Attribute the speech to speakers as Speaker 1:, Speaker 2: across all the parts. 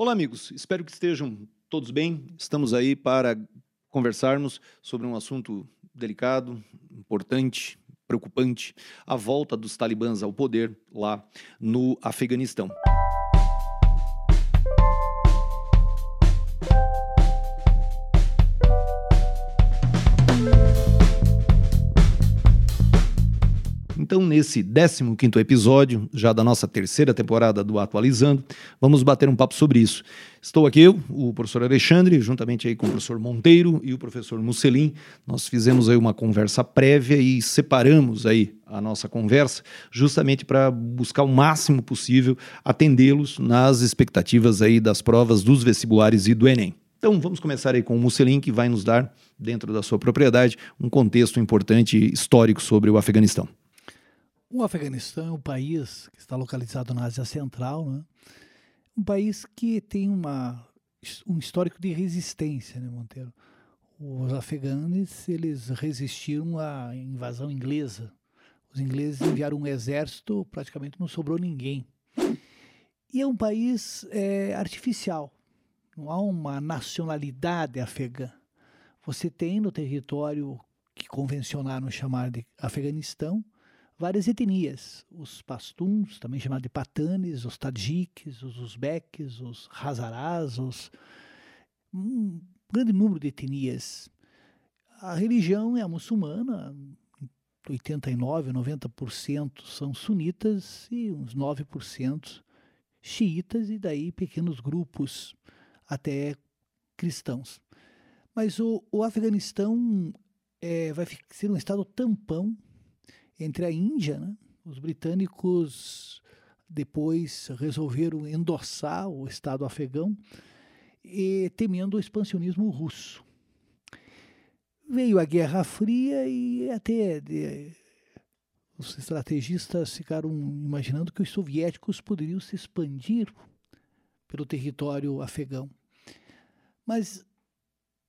Speaker 1: Olá, amigos. Espero que estejam todos bem. Estamos aí para conversarmos sobre um assunto delicado, importante, preocupante: a volta dos talibãs ao poder lá no Afeganistão. Então, nesse 15 episódio, já da nossa terceira temporada do Atualizando, vamos bater um papo sobre isso. Estou aqui eu, o professor Alexandre, juntamente aí com o professor Monteiro e o professor Musselin. Nós fizemos aí uma conversa prévia e separamos aí a nossa conversa justamente para buscar o máximo possível atendê-los nas expectativas aí das provas dos vestibulares e do Enem. Então vamos começar aí com o Musselin, que vai nos dar, dentro da sua propriedade, um contexto importante histórico sobre o Afeganistão.
Speaker 2: O Afeganistão é um país que está localizado na Ásia Central, né? um país que tem uma, um histórico de resistência, né, Monteiro? Os afeganos eles resistiram à invasão inglesa. Os ingleses enviaram um exército, praticamente não sobrou ninguém. E é um país é, artificial, não há uma nacionalidade afegã. Você tem no território que convencionaram chamar de Afeganistão, várias etnias, os pastuns, também chamados de patanes, os tadjiques, os uzbeques, os hazarás, os, um grande número de etnias. A religião é a muçulmana, 89, 90% são sunitas e uns 9% xiitas e daí pequenos grupos até cristãos. Mas o, o Afeganistão é, vai ser um estado tampão entre a Índia, né? os britânicos depois resolveram endossar o Estado afegão e temendo o expansionismo russo. Veio a Guerra Fria e até de, os estrategistas ficaram imaginando que os soviéticos poderiam se expandir pelo território afegão. Mas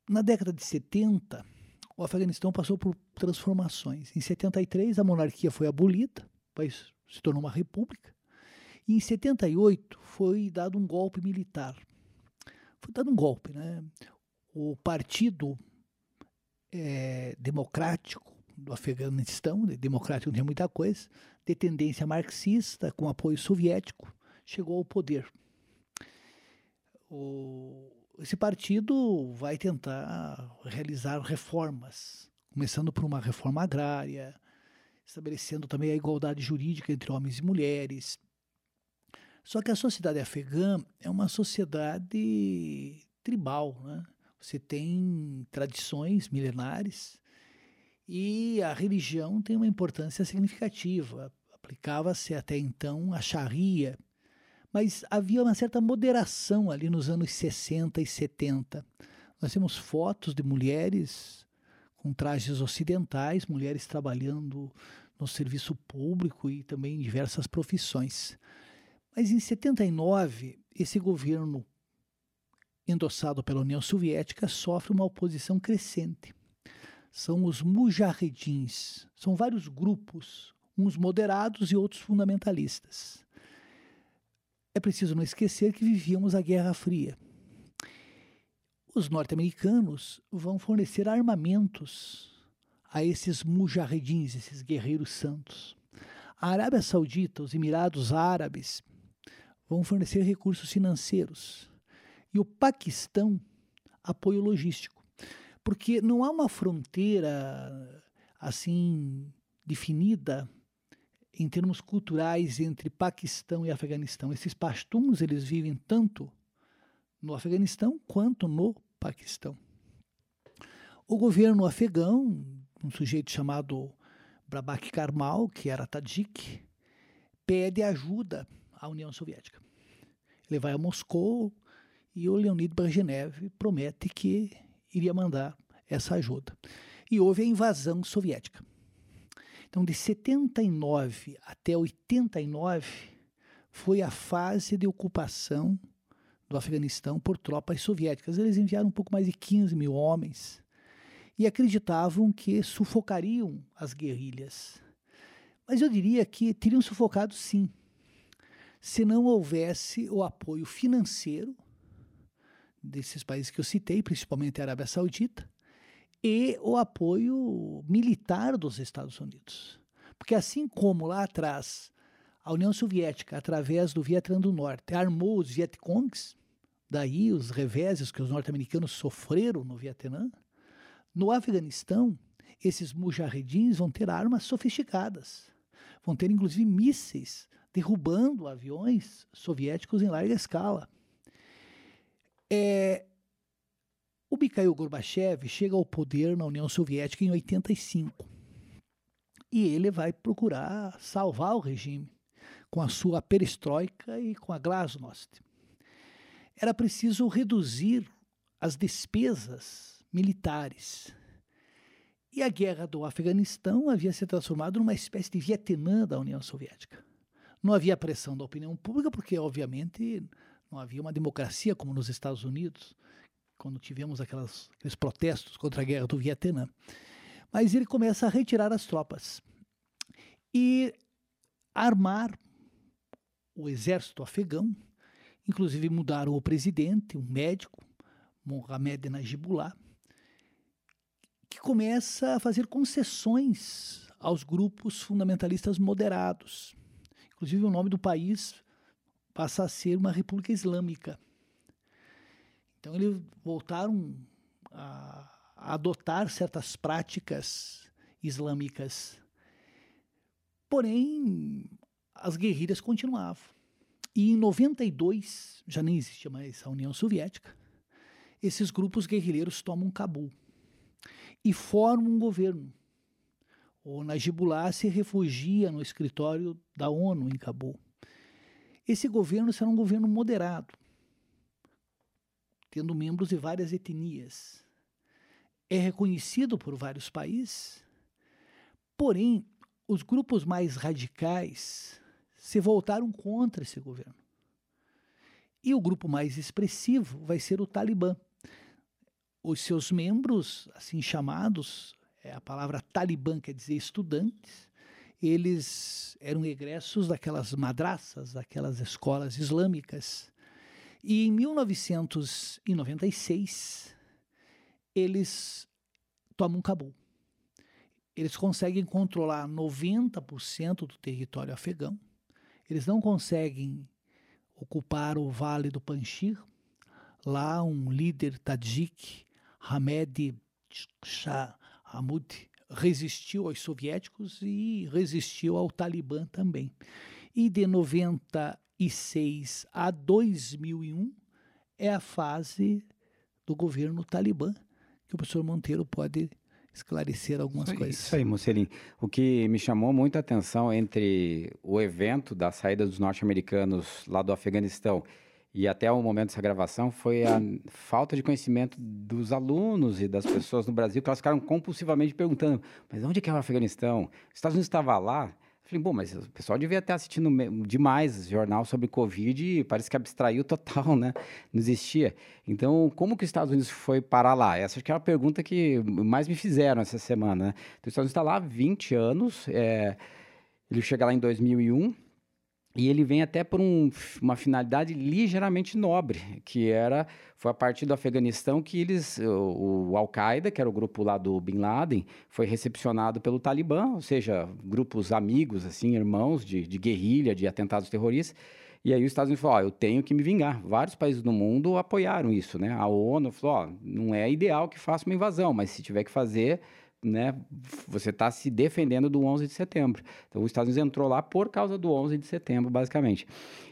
Speaker 2: na década de 70, o Afeganistão passou por transformações. Em 73, a monarquia foi abolida, o país se tornou uma república. E em 78 foi dado um golpe militar. Foi dado um golpe, né? O Partido é, Democrático do Afeganistão, democrático não tem muita coisa, de tendência marxista, com apoio soviético, chegou ao poder. O, esse partido vai tentar realizar reformas, começando por uma reforma agrária, estabelecendo também a igualdade jurídica entre homens e mulheres. Só que a sociedade afegã é uma sociedade tribal, né? Você tem tradições milenares e a religião tem uma importância significativa. Aplicava-se até então a Sharia, mas havia uma certa moderação ali nos anos 60 e 70. Nós temos fotos de mulheres com trajes ocidentais, mulheres trabalhando no serviço público e também em diversas profissões. Mas em 79, esse governo endossado pela União Soviética sofre uma oposição crescente. São os mujahedins, são vários grupos, uns moderados e outros fundamentalistas. É preciso não esquecer que vivíamos a Guerra Fria. Os norte-americanos vão fornecer armamentos a esses mujahedins, esses guerreiros santos. A Arábia Saudita, os Emirados Árabes, vão fornecer recursos financeiros. E o Paquistão, apoio logístico. Porque não há uma fronteira assim definida em termos culturais entre Paquistão e Afeganistão. Esses pastuns eles vivem tanto no Afeganistão quanto no Paquistão. O governo afegão, um sujeito chamado Brabak Karmal, que era Tajik, pede ajuda à União Soviética. Ele vai a Moscou e o Leonid Brezhnev promete que iria mandar essa ajuda. E houve a invasão soviética. Então, de 79 até 89 foi a fase de ocupação do Afeganistão por tropas soviéticas. Eles enviaram um pouco mais de 15 mil homens e acreditavam que sufocariam as guerrilhas. Mas eu diria que teriam sufocado sim, se não houvesse o apoio financeiro desses países que eu citei, principalmente a Arábia Saudita, e o apoio militar dos Estados Unidos. Porque assim como lá atrás a União Soviética, através do Vietnã do Norte, armou os Vietcongs, daí os reveses que os norte-americanos sofreram no Vietnã, no Afeganistão, esses mujahedins vão ter armas sofisticadas, vão ter inclusive mísseis derrubando aviões soviéticos em larga escala. É, o Mikhail Gorbachev chega ao poder na União Soviética em 85 e ele vai procurar salvar o regime com a sua perestroika e com a glasnost. Era preciso reduzir as despesas militares. E a guerra do Afeganistão havia se transformado numa espécie de Vietnã da União Soviética. Não havia pressão da opinião pública, porque, obviamente, não havia uma democracia como nos Estados Unidos, quando tivemos aquelas, aqueles protestos contra a guerra do Vietnã. Mas ele começa a retirar as tropas e armar o exército afegão, inclusive mudaram o presidente, um médico, Mohamed Najibullah, que começa a fazer concessões aos grupos fundamentalistas moderados. Inclusive, o nome do país passa a ser uma república islâmica. Então, eles voltaram a, adotar certas práticas islâmicas. Porém, as guerrilhas continuavam. E em 92, já nem existia mais a União Soviética, esses grupos guerrilheiros tomam Cabul e formam um governo. O Najibullah se refugia no escritório da ONU em Cabul. Esse governo será um governo moderado, tendo membros de várias etnias. É reconhecido por vários países, porém, os grupos mais radicais se voltaram contra esse governo. E o grupo mais expressivo vai ser o Talibã. Os seus membros, assim chamados, é a palavra Talibã quer dizer estudantes, eles eram egressos daquelas madraças, daquelas escolas islâmicas. E em 1996, eles tomam Cabul. Eles conseguem controlar 90% do território afegão eles não conseguem ocupar o Vale do Panjshir. Lá, um líder tadjik, Hamed Shah Hamoud, resistiu aos soviéticos e resistiu ao Talibã também. E de 96 a 2001 é a fase do governo Talibã, que o professor Monteiro pode esclarecer algumas
Speaker 3: isso,
Speaker 2: coisas.
Speaker 3: Isso aí, Mussolini. O que me chamou muito a atenção entre o evento da saída dos norte-americanos lá do Afeganistão e até o momento dessa gravação foi a falta de conhecimento dos alunos e das pessoas no Brasil, que elas ficaram compulsivamente perguntando: mas onde é que é o Afeganistão? Os Estados Unidos estava lá? Falei, bom, mas o pessoal devia estar assistindo demais jornal sobre Covid e parece que abstraiu total, né? Não existia. Então, como que os Estados Unidos foi parar lá? Essa acho que é a pergunta que mais me fizeram essa semana, né? Então, os Estados Unidos está lá há 20 anos, é, ele chega lá em 2001, e ele vem até por um, uma finalidade ligeiramente nobre, que era foi a partir do Afeganistão que eles o, o Al-Qaeda, que era o grupo lá do Bin Laden, foi recepcionado pelo Talibã, ou seja, grupos amigos assim, irmãos de, de guerrilha, de atentados terroristas. E aí os Estados Unidos falou, eu tenho que me vingar. Vários países do mundo apoiaram isso, né? A ONU falou, não é ideal que faça uma invasão, mas se tiver que fazer, né, você está se defendendo do 11 de setembro. Então, os Estados Unidos entrou lá por causa do 11 de setembro, basicamente.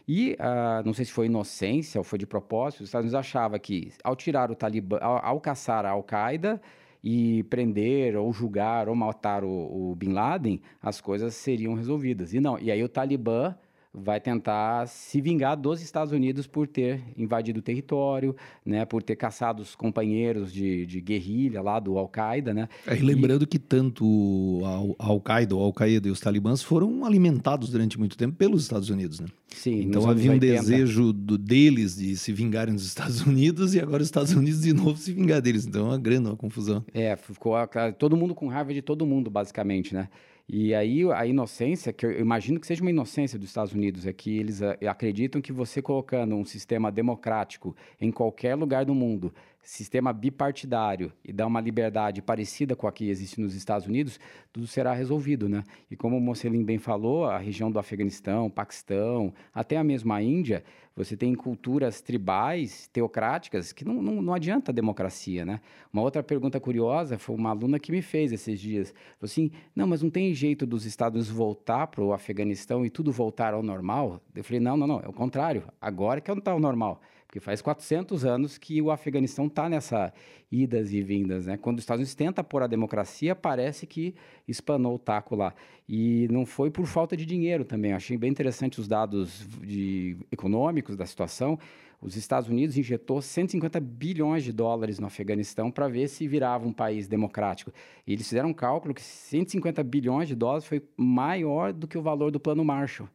Speaker 3: E, uh, não sei se foi inocência ou foi de propósito, os Estados Unidos achava que, ao tirar o Talibã, ao, ao caçar a Al-Qaeda e prender ou julgar ou matar o, o Bin Laden, as coisas seriam resolvidas. E não, e aí o Talibã vai tentar se vingar dos Estados Unidos por ter invadido o território, né, por ter caçado os companheiros de, de guerrilha lá do Al-Qaeda, né?
Speaker 1: É, e lembrando e... que tanto a Al-Qaeda, o Al-Qaeda e os talibãs foram alimentados durante muito tempo pelos Estados Unidos, né?
Speaker 3: Sim.
Speaker 1: Então havia um 80. desejo do, deles de se vingarem dos Estados Unidos e agora os Estados Unidos de novo se vingar deles. Então é uma grande uma confusão.
Speaker 3: É, ficou todo mundo com raiva de todo mundo, basicamente, né? E aí a inocência, que eu imagino que seja uma inocência dos Estados Unidos, é que eles eh, acreditam que você colocando um sistema democrático em qualquer lugar do mundo, sistema bipartidário e dar uma liberdade parecida com a que existe nos Estados Unidos, tudo será resolvido, né? E como o Mocelin bem falou, a região do Afeganistão, Paquistão, até a mesma Índia, você tem culturas tribais, teocráticas, que não, não, não adianta a democracia, né? Uma outra pergunta curiosa foi uma aluna que me fez esses dias. Falou assim, não, mas não tem jeito dos Estados voltar para o Afeganistão e tudo voltar ao normal? Eu falei, não, não, não, é o contrário. Agora que não está o normal. Porque faz 400 anos que o Afeganistão está nessa idas e vindas, né? Quando os Estados Unidos tenta pôr a democracia, parece que espanou o taco lá. E não foi por falta de dinheiro também. Achei bem interessante os dados de, econômicos da situação. Os Estados Unidos injetou 150 bilhões de dólares no Afeganistão para ver se virava um país democrático. E eles fizeram um cálculo que 150 bilhões de dólares foi maior do que o valor do Plano Marshall.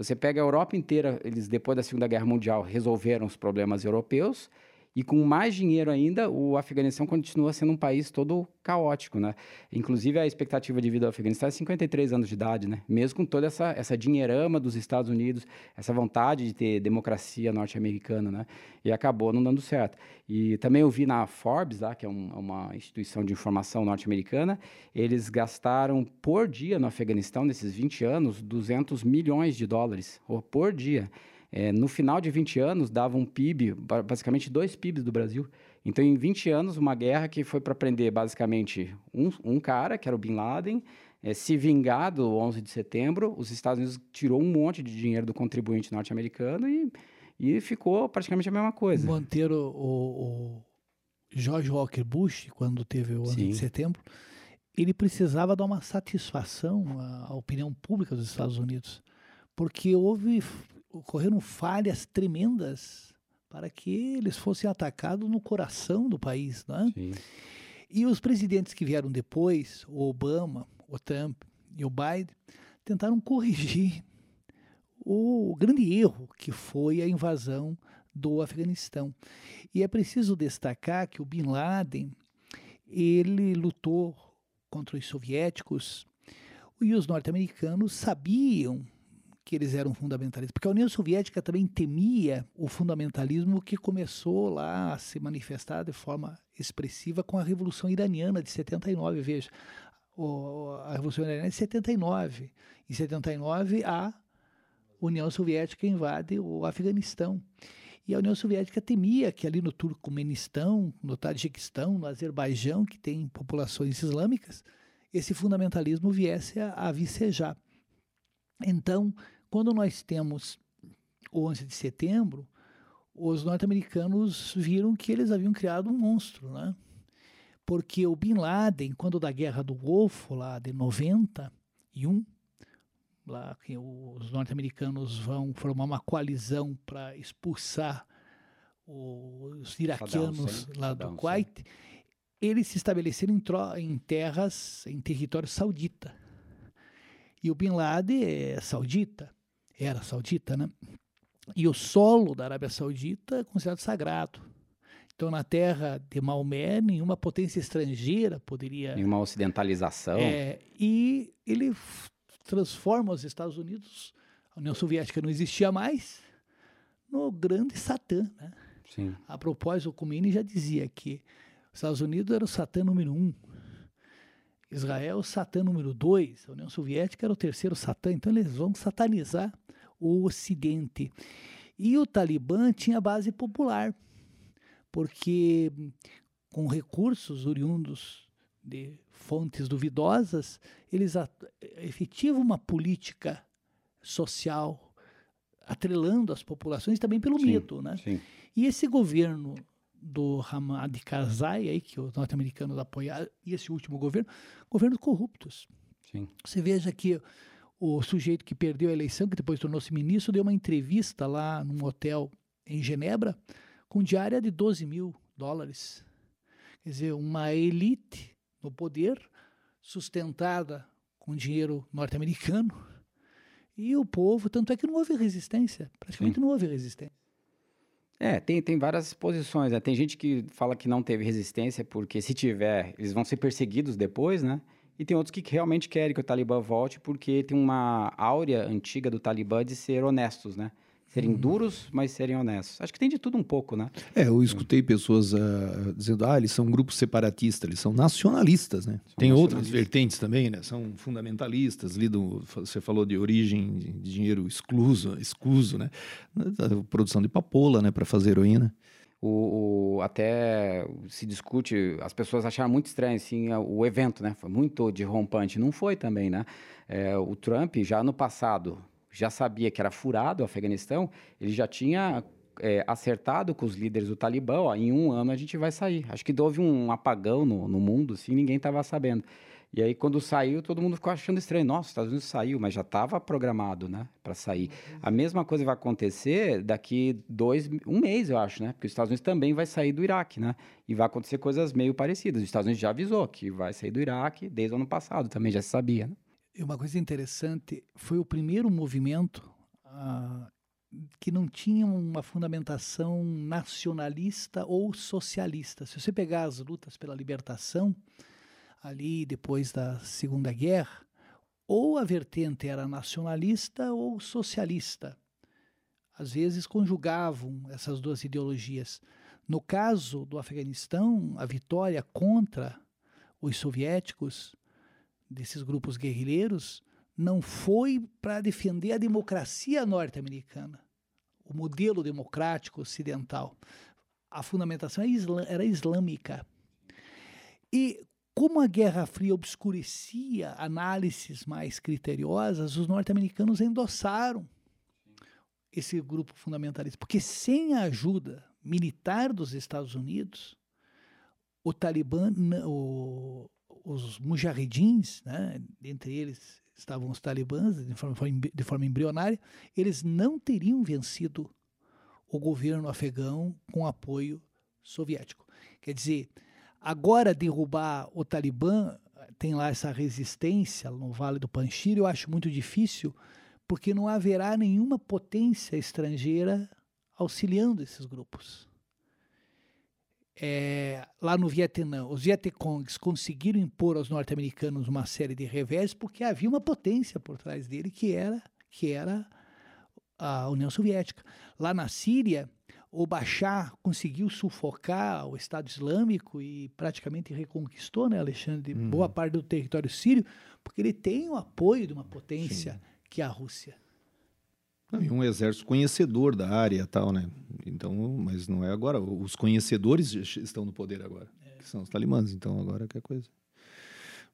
Speaker 3: Você pega a Europa inteira, eles depois da Segunda Guerra Mundial resolveram os problemas europeus e com mais dinheiro ainda, o Afeganistão continua sendo um país todo caótico, né? Inclusive, a expectativa de vida do Afeganistão é 53 anos de idade, né? Mesmo com toda essa, essa dinheirama dos Estados Unidos, essa vontade de ter democracia norte-americana, né? E acabou não dando certo. E também eu vi na Forbes, lá, que é um, uma instituição de informação norte-americana, eles gastaram por dia no Afeganistão, nesses 20 anos, 200 milhões de dólares, por dia. É, no final de 20 anos, dava um PIB, basicamente dois PIBs do Brasil. Então, em 20 anos, uma guerra que foi para prender basicamente um, um, cara, que era o Bin Laden, é, se vingar do 11 de setembro. Os Estados Unidos tirou um monte de dinheiro do contribuinte norte-americano e, e ficou praticamente a mesma coisa.
Speaker 2: Manter o, o George Walker Bush, quando teve o 11 Sim. de setembro, ele precisava dar uma satisfação à, à opinião pública dos Estados Unidos, porque houve ocorreram falhas tremendas para que eles fossem atacados no coração do país. Né? Sim. E os presidentes que vieram depois, o Obama, o Trump e o Biden, tentaram corrigir o grande erro que foi a invasão do Afeganistão. E é preciso destacar que o Bin Laden ele lutou contra os soviéticos e os norte-americanos sabiam que eles eram fundamentalistas, porque a União Soviética também temia o fundamentalismo que começou lá a se manifestar de forma expressiva com a Revolução Iraniana de 79. Veja, a Revolução Iraniana é de 79. Em 79, a União Soviética invade o Afeganistão. E a União Soviética temia que ali no Turcomenistão, no Tajiquistão, no Azerbaijão, que tem populações islâmicas, esse fundamentalismo viesse a, a vicejar. Então, quando nós temos o 11 de setembro, os norte-americanos viram que eles haviam criado um monstro, né? Porque o Bin Laden, quando da Guerra do Golfo, lá de 91, lá que os norte-americanos vão formar uma coalizão para expulsar os iraquianos lá do Kuwait, eles se estabeleceram em, em terras, em território saudita. E o Bin Laden é saudita era saudita, né? E o solo da Arábia Saudita é considerado sagrado. Então, na terra de Maomé, nenhuma potência estrangeira poderia.
Speaker 3: Nenhuma ocidentalização.
Speaker 2: É, e ele transforma os Estados Unidos, a União Soviética não existia mais, no grande Satã. Né?
Speaker 3: Sim.
Speaker 2: A propósito, o Khomeini já dizia que os Estados Unidos era o Satã número um, Israel o Satã número dois, a União Soviética era o terceiro Satã, então eles vão satanizar o Ocidente. E o Talibã tinha base popular, porque com recursos oriundos de fontes duvidosas, eles efetivam uma política social atrelando as populações também pelo sim, medo, né?
Speaker 3: Sim.
Speaker 2: E esse governo do Hamad Karzai, aí, que os norte-americanos apoiaram, e esse último governo, governos corruptos.
Speaker 3: Sim.
Speaker 2: Você veja que o sujeito que perdeu a eleição, que depois tornou-se ministro, deu uma entrevista lá num hotel em Genebra com diária de 12 mil dólares. Quer dizer, uma elite no poder, sustentada com dinheiro norte-americano, e o povo, tanto é que não houve resistência, praticamente Sim. não houve resistência.
Speaker 3: É, tem, tem várias posições. Né? Tem gente que fala que não teve resistência porque se tiver, eles vão ser perseguidos depois, né? e tem outros que realmente querem que o Talibã volte porque tem uma áurea antiga do Talibã de ser honestos, né? Serem uhum. duros, mas serem honestos. Acho que tem de tudo um pouco, né?
Speaker 1: É, eu escutei pessoas uh, dizendo, ah, eles são um grupo separatista, eles são nacionalistas, né? São tem outras vertentes também, né? São fundamentalistas, lido, você falou de origem de dinheiro excluso, excluso, né? produção de papoula, né, para fazer heroína.
Speaker 3: O, o, até se discute, as pessoas acharam muito estranho assim, o evento, né? Foi muito derrompante. Não foi também, né? É, o Trump, já no passado, já sabia que era furado o Afeganistão, ele já tinha é, acertado com os líderes do Talibã, ó, em um ano a gente vai sair. Acho que houve um apagão no, no mundo, assim, ninguém estava sabendo. E aí, quando saiu, todo mundo ficou achando estranho. Nossa, os Estados Unidos saiu, mas já estava programado, né, para sair. A mesma coisa vai acontecer daqui dois, um mês, eu acho, né? Porque os Estados Unidos também vai sair do Iraque, né? E vai acontecer coisas meio parecidas. Os Estados Unidos já avisou que vai sair do Iraque desde o ano passado, também já se sabia, né?
Speaker 2: E uma coisa interessante, foi o primeiro movimento ah, que não tinha uma fundamentação nacionalista ou socialista. Se você pegar as lutas pela libertação, ali depois da Segunda Guerra, ou a vertente era nacionalista ou socialista. Às vezes conjugavam essas duas ideologias. No caso do Afeganistão, a vitória contra os soviéticos, desses grupos guerrilheiros, não foi para defender a democracia norte-americana, o modelo democrático ocidental. A fundamentação era islâmica. E como a Guerra Fria obscurecia análises mais criteriosas, os norte-americanos endossaram esse grupo fundamentalista, porque sem a ajuda militar dos Estados Unidos, o Talibã, o, os mujahidins, né, entre eles estavam os talibãs de forma, de forma embrionária, eles não teriam vencido o governo afegão com apoio soviético. Quer dizer, Agora, derrubar o Talibã, tem lá essa resistência no Vale do Panjshir, eu acho muito difícil, porque não haverá nenhuma potência estrangeira auxiliando esses grupos. É, lá no Vietnã, os Vietcongs conseguiram impor aos norte-americanos uma série de revés porque havia uma potência por trás dele que era, que era a União Soviética. Lá na Síria, o Bashar conseguiu sufocar o Estado Islâmico e praticamente reconquistou, né, Alexandre, uhum. boa parte do território sírio, porque ele tem o apoio de uma potência Sim. que é a Rússia.
Speaker 1: Não, e um exército conhecedor da área tal, né? Então, mas não é agora. Os conhecedores estão no poder agora, é. que são os talimãs. Então, agora que é coisa.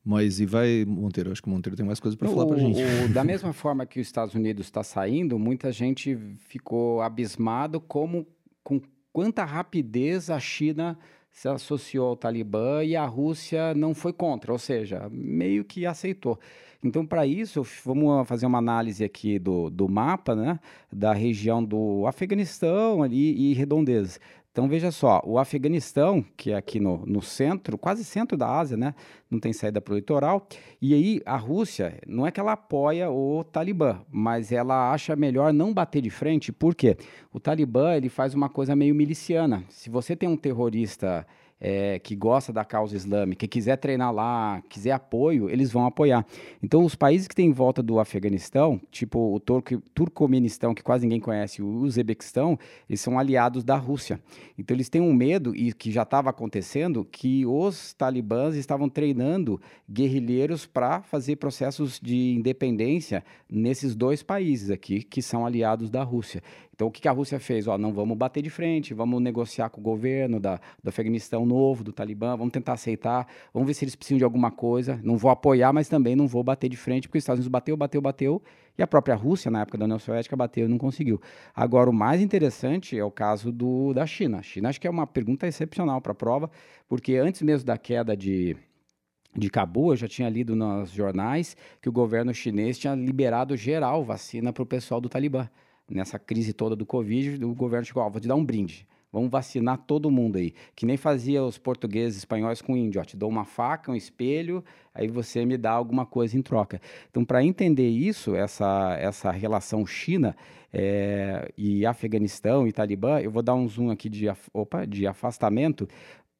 Speaker 1: Mas e vai, Monteiro? Acho que o Monteiro tem mais coisas para falar para gente.
Speaker 3: O, da mesma forma que os Estados Unidos está saindo, muita gente ficou abismado como com quanta rapidez a China se associou ao Talibã e a Rússia não foi contra, ou seja, meio que aceitou. Então, para isso, vamos fazer uma análise aqui do, do mapa, né, da região do Afeganistão ali e redondezas. Então veja só, o Afeganistão, que é aqui no, no centro, quase centro da Ásia, né? Não tem saída para o litoral. E aí a Rússia, não é que ela apoia o Talibã, mas ela acha melhor não bater de frente, porque o Talibã ele faz uma coisa meio miliciana. Se você tem um terrorista é, que gosta da causa islâmica, que quiser treinar lá, quiser apoio, eles vão apoiar. Então, os países que têm em volta do Afeganistão, tipo o Turco, Turcomenistão, que quase ninguém conhece, o Uzbequistão, eles são aliados da Rússia. Então, eles têm um medo, e que já estava acontecendo, que os talibãs estavam treinando guerrilheiros para fazer processos de independência nesses dois países aqui, que são aliados da Rússia. Então, o que a Rússia fez? Ó, não vamos bater de frente, vamos negociar com o governo da, do Afeganistão novo, do Talibã, vamos tentar aceitar, vamos ver se eles precisam de alguma coisa. Não vou apoiar, mas também não vou bater de frente, porque os Estados Unidos bateu, bateu, bateu, e a própria Rússia, na época da União Soviética, bateu e não conseguiu. Agora, o mais interessante é o caso do, da China. A China acho que é uma pergunta excepcional para a prova, porque antes mesmo da queda de, de Cabo, eu já tinha lido nos jornais que o governo chinês tinha liberado geral vacina para o pessoal do Talibã nessa crise toda do Covid, o governo chegou, ó, vou te dar um brinde. Vamos vacinar todo mundo aí. Que nem fazia os portugueses espanhóis com o índio. Ó, te dou uma faca, um espelho, aí você me dá alguma coisa em troca. Então, para entender isso, essa, essa relação China é, e Afeganistão e Talibã, eu vou dar um zoom aqui de, opa, de afastamento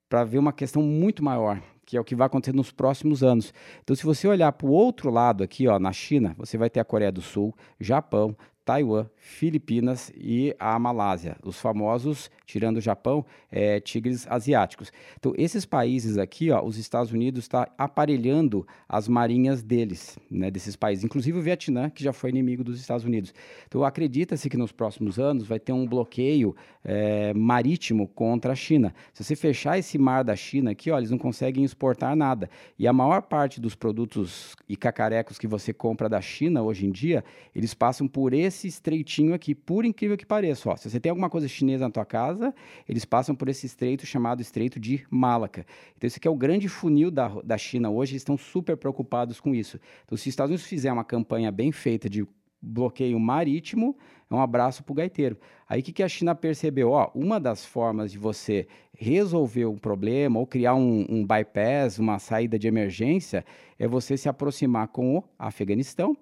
Speaker 3: para ver uma questão muito maior, que é o que vai acontecer nos próximos anos. Então, se você olhar para o outro lado aqui, ó, na China, você vai ter a Coreia do Sul, Japão, Taiwan, Filipinas e a Malásia, os famosos, tirando o Japão, é, tigres asiáticos. Então, esses países aqui, ó, os Estados Unidos está aparelhando as marinhas deles, né, desses países, inclusive o Vietnã, que já foi inimigo dos Estados Unidos. Então, acredita-se que nos próximos anos vai ter um bloqueio é, marítimo contra a China. Se você fechar esse mar da China aqui, ó, eles não conseguem exportar nada. E a maior parte dos produtos e cacarecos que você compra da China hoje em dia, eles passam por esse esse estreitinho aqui, por incrível que pareça. Ó, se você tem alguma coisa chinesa na tua casa, eles passam por esse estreito chamado Estreito de Malaca. Então, esse aqui é o grande funil da, da China hoje, eles estão super preocupados com isso. Então, se os Estados Unidos fizer uma campanha bem feita de bloqueio marítimo, é um abraço para o gaiteiro. Aí o que, que a China percebeu? Ó, uma das formas de você resolver um problema ou criar um, um bypass, uma saída de emergência, é você se aproximar com o Afeganistão,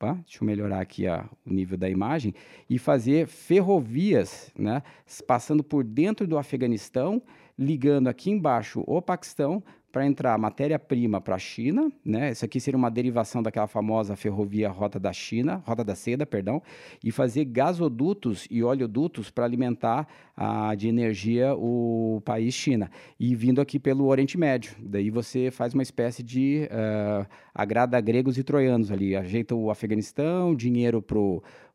Speaker 3: Opa, deixa eu melhorar aqui o nível da imagem, e fazer ferrovias, né, passando por dentro do Afeganistão, ligando aqui embaixo o Paquistão para entrar matéria-prima para a China, né? Isso aqui seria uma derivação daquela famosa ferrovia Rota da China, Rota da Seda, perdão, e fazer gasodutos e oleodutos para alimentar a, de energia o país China. E vindo aqui pelo Oriente Médio. Daí você faz uma espécie de uh, agrada gregos e troianos ali, ajeita o Afeganistão, dinheiro para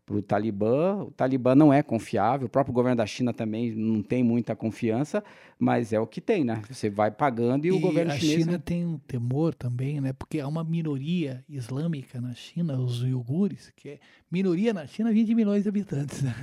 Speaker 3: para o Talibã. O Talibã não é confiável, o próprio governo da China também não tem muita confiança, mas é o que tem, né? Você vai pagando e, e o governo
Speaker 2: a
Speaker 3: chinês...
Speaker 2: A China tem um temor também, né? Porque há uma minoria islâmica na China, os uigures, que é minoria na China, 20 milhões de habitantes. Né?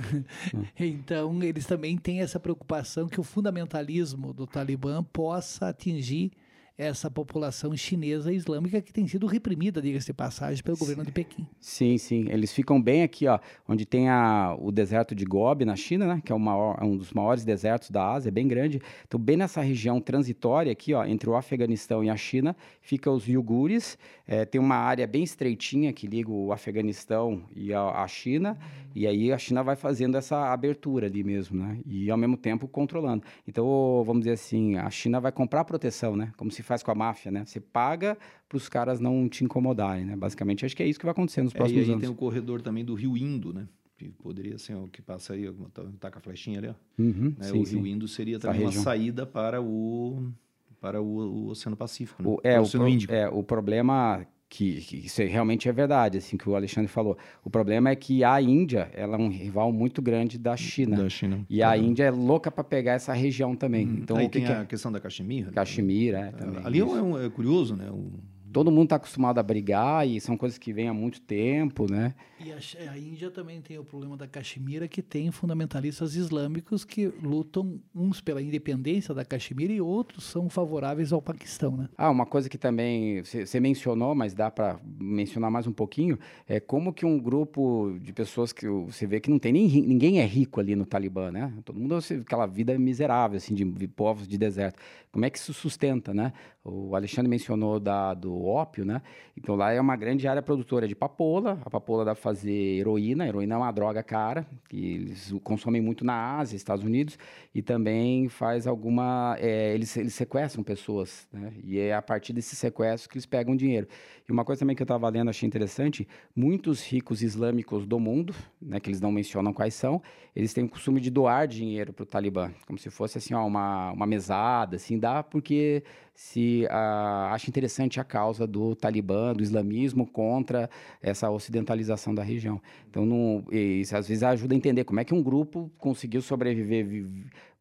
Speaker 2: Hum. Então, eles também têm essa preocupação que o fundamentalismo do Talibã possa atingir essa população chinesa islâmica que tem sido reprimida, diga-se de passagem, pelo sim. governo de Pequim.
Speaker 3: Sim, sim. Eles ficam bem aqui, ó, onde tem a, o deserto de Gobi, na China, né, que é, maior, é um dos maiores desertos da Ásia, bem grande. Então, bem nessa região transitória aqui, ó, entre o Afeganistão e a China, fica os Yugures. É, tem uma área bem estreitinha que liga o Afeganistão e a, a China, uhum. e aí a China vai fazendo essa abertura ali mesmo, né, e ao mesmo tempo controlando. Então, vamos dizer assim, a China vai comprar proteção, né, como se faz com a máfia, né? Você paga para os caras não te incomodarem, né? Basicamente, acho que é isso que vai acontecer nos próximos
Speaker 1: é, e aí
Speaker 3: anos.
Speaker 1: tem o corredor também do Rio Indo, né? Que poderia ser o que passa aí, tá com a flechinha ali, ó.
Speaker 3: Uhum,
Speaker 1: né?
Speaker 3: sim,
Speaker 1: o
Speaker 3: sim.
Speaker 1: Rio Indo seria também uma saída para o para o, o Oceano Pacífico, né?
Speaker 3: o, é, o Oceano pro, Índico. É, o problema que, que, isso realmente é verdade, assim, que o Alexandre falou. O problema é que a Índia, ela é um rival muito grande da China.
Speaker 1: Da China.
Speaker 3: E a Índia é louca para pegar essa região também. Hum,
Speaker 1: então, Aí tem que a é? questão da Caxemira.
Speaker 3: Né? Caxemira, é, também.
Speaker 1: Ali é, um, é, curioso, né? Um
Speaker 3: todo mundo está acostumado a brigar e são coisas que vêm há muito tempo, né?
Speaker 2: E a, a, Índia também tem o problema da Caxemira, que tem fundamentalistas islâmicos que lutam uns pela independência da Caxemira e outros são favoráveis ao Paquistão, né?
Speaker 3: Ah, uma coisa que também você mencionou, mas dá para mencionar mais um pouquinho, é como que um grupo de pessoas que você vê que não tem nem ninguém é rico ali no Talibã, né? Todo mundo aquela vida miserável assim de, de povos de deserto. Como é que isso sustenta, né? O Alexandre mencionou da, do ópio, né? Então lá é uma grande área produtora de papoula. A papoula dá para fazer heroína. A heroína é uma droga cara, que eles consomem muito na Ásia, Estados Unidos, e também faz alguma. É, eles, eles sequestram pessoas, né? E é a partir desse sequestro que eles pegam dinheiro. E uma coisa também que eu estava lendo, achei interessante: muitos ricos islâmicos do mundo, né, que eles não mencionam quais são, eles têm o costume de doar dinheiro para o Talibã, como se fosse assim, ó, uma, uma mesada, assim, dá porque se uh, acha interessante a causa do Talibã, do islamismo contra essa ocidentalização da região. Então, não, isso às vezes ajuda a entender como é que um grupo conseguiu sobreviver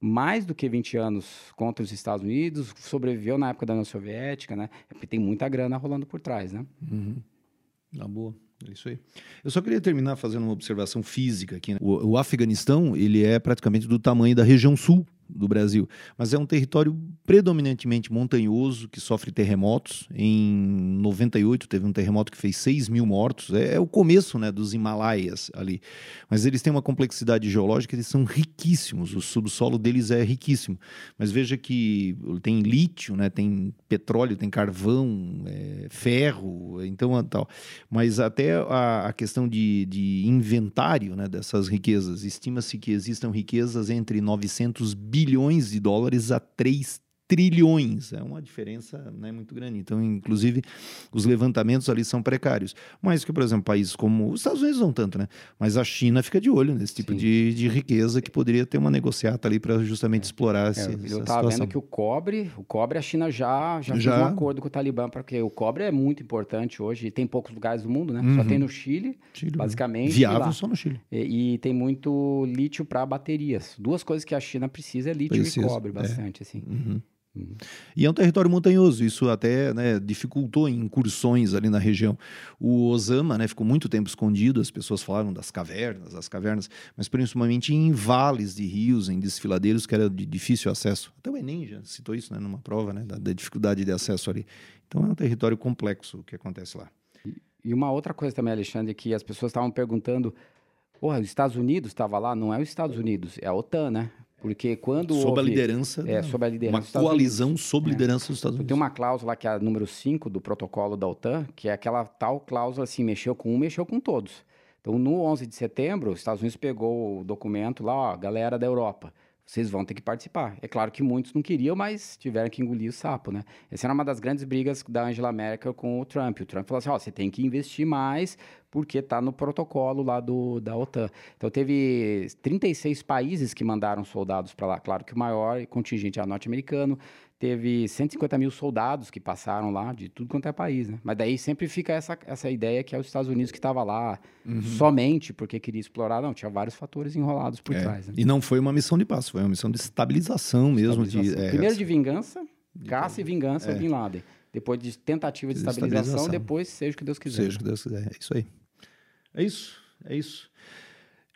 Speaker 3: mais do que 20 anos contra os Estados Unidos, sobreviveu na época da União Soviética, né? É porque tem muita grana rolando por trás, né?
Speaker 1: Uhum. Na boa. É isso aí. Eu só queria terminar fazendo uma observação física aqui. Né? O, o Afeganistão ele é praticamente do tamanho da região sul do Brasil, mas é um território predominantemente montanhoso que sofre terremotos. Em 98 teve um terremoto que fez 6 mil mortos. É, é, o começo né, dos Himalaias ali. Mas eles têm uma complexidade geológica, eles são riquíssimos. O subsolo deles é riquíssimo. Mas veja que tem lítio, né, tem petróleo, tem carvão, é, ferro, então tal. Mas até a, a questão de, de inventário né, dessas riquezas, estima-se que existam riquezas entre 900 bilhões bilhões de dólares a 3 trilhões. É uma diferença né, muito grande. Então, inclusive, os levantamentos ali são precários. Mas que, por exemplo, países como os Estados Unidos não tanto, né? Mas a China fica de olho nesse tipo de, de, riqueza que poderia ter uma negociata ali para justamente é. explorar é, esse,
Speaker 3: Eu estava vendo que o cobre, o cobre a China já, já, já... fez um acordo com o Talibã, porque o cobre é muito importante hoje e tem poucos lugares do mundo, né? Uhum. Só tem no Chile, Chile basicamente.
Speaker 1: Viável só no Chile.
Speaker 3: E, e tem muito lítio para baterias. Duas coisas que a China precisa é lítio e cobre, é. bastante, é. assim.
Speaker 1: Uhum. E é um território montanhoso, isso até né, dificultou incursões ali na região. O Osama né, ficou muito tempo escondido, as pessoas falaram das cavernas, das cavernas, mas principalmente em vales de rios, em desfiladeiros que era de difícil acesso. Até o Enem já citou isso né, numa prova né, da, da dificuldade de acesso ali. Então é um território complexo o que acontece lá.
Speaker 3: E uma outra coisa também, Alexandre, que as pessoas estavam perguntando, os Estados Unidos estava lá? Não é os Estados Unidos, é a OTAN, né? Porque quando
Speaker 1: sob houve, a liderança,
Speaker 3: é, sob a liderança
Speaker 1: uma coalizão sob é. liderança dos Estados Unidos.
Speaker 3: Tem uma cláusula que é a número 5 do protocolo da OTAN, que é aquela tal cláusula assim, mexeu com um, mexeu com todos. Então, no 11 de setembro, os Estados Unidos pegou o documento lá, ó, galera da Europa, vocês vão ter que participar. É claro que muitos não queriam, mas tiveram que engolir o sapo, né? Essa era uma das grandes brigas da Angela Merkel com o Trump. O Trump falou assim, ó, você tem que investir mais porque está no protocolo lá do, da OTAN. Então, teve 36 países que mandaram soldados para lá. Claro que o maior contingente é norte-americano, teve 150 mil soldados que passaram lá de tudo quanto é país, né? Mas daí sempre fica essa, essa ideia que é os Estados Unidos que estava lá uhum. somente porque queria explorar. Não, tinha vários fatores enrolados por
Speaker 1: é.
Speaker 3: trás. Né?
Speaker 1: E não foi uma missão de paz, foi uma missão de estabilização mesmo.
Speaker 3: Estabilização.
Speaker 1: De,
Speaker 3: é, Primeiro de vingança, caça e vingança é. Bin Laden. Depois de tentativa de, de estabilização, estabilização, depois seja o que Deus quiser.
Speaker 1: Seja o que Deus quiser, é isso aí. É isso, é isso.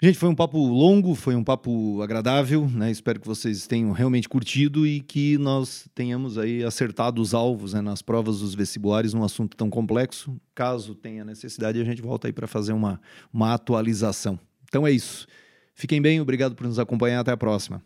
Speaker 1: Gente, foi um papo longo, foi um papo agradável, né? Espero que vocês tenham realmente curtido e que nós tenhamos aí acertado os alvos né, nas provas dos vestibulares num assunto tão complexo. Caso tenha necessidade, a gente volta aí para fazer uma, uma atualização. Então é isso. Fiquem bem, obrigado por nos acompanhar, até a próxima.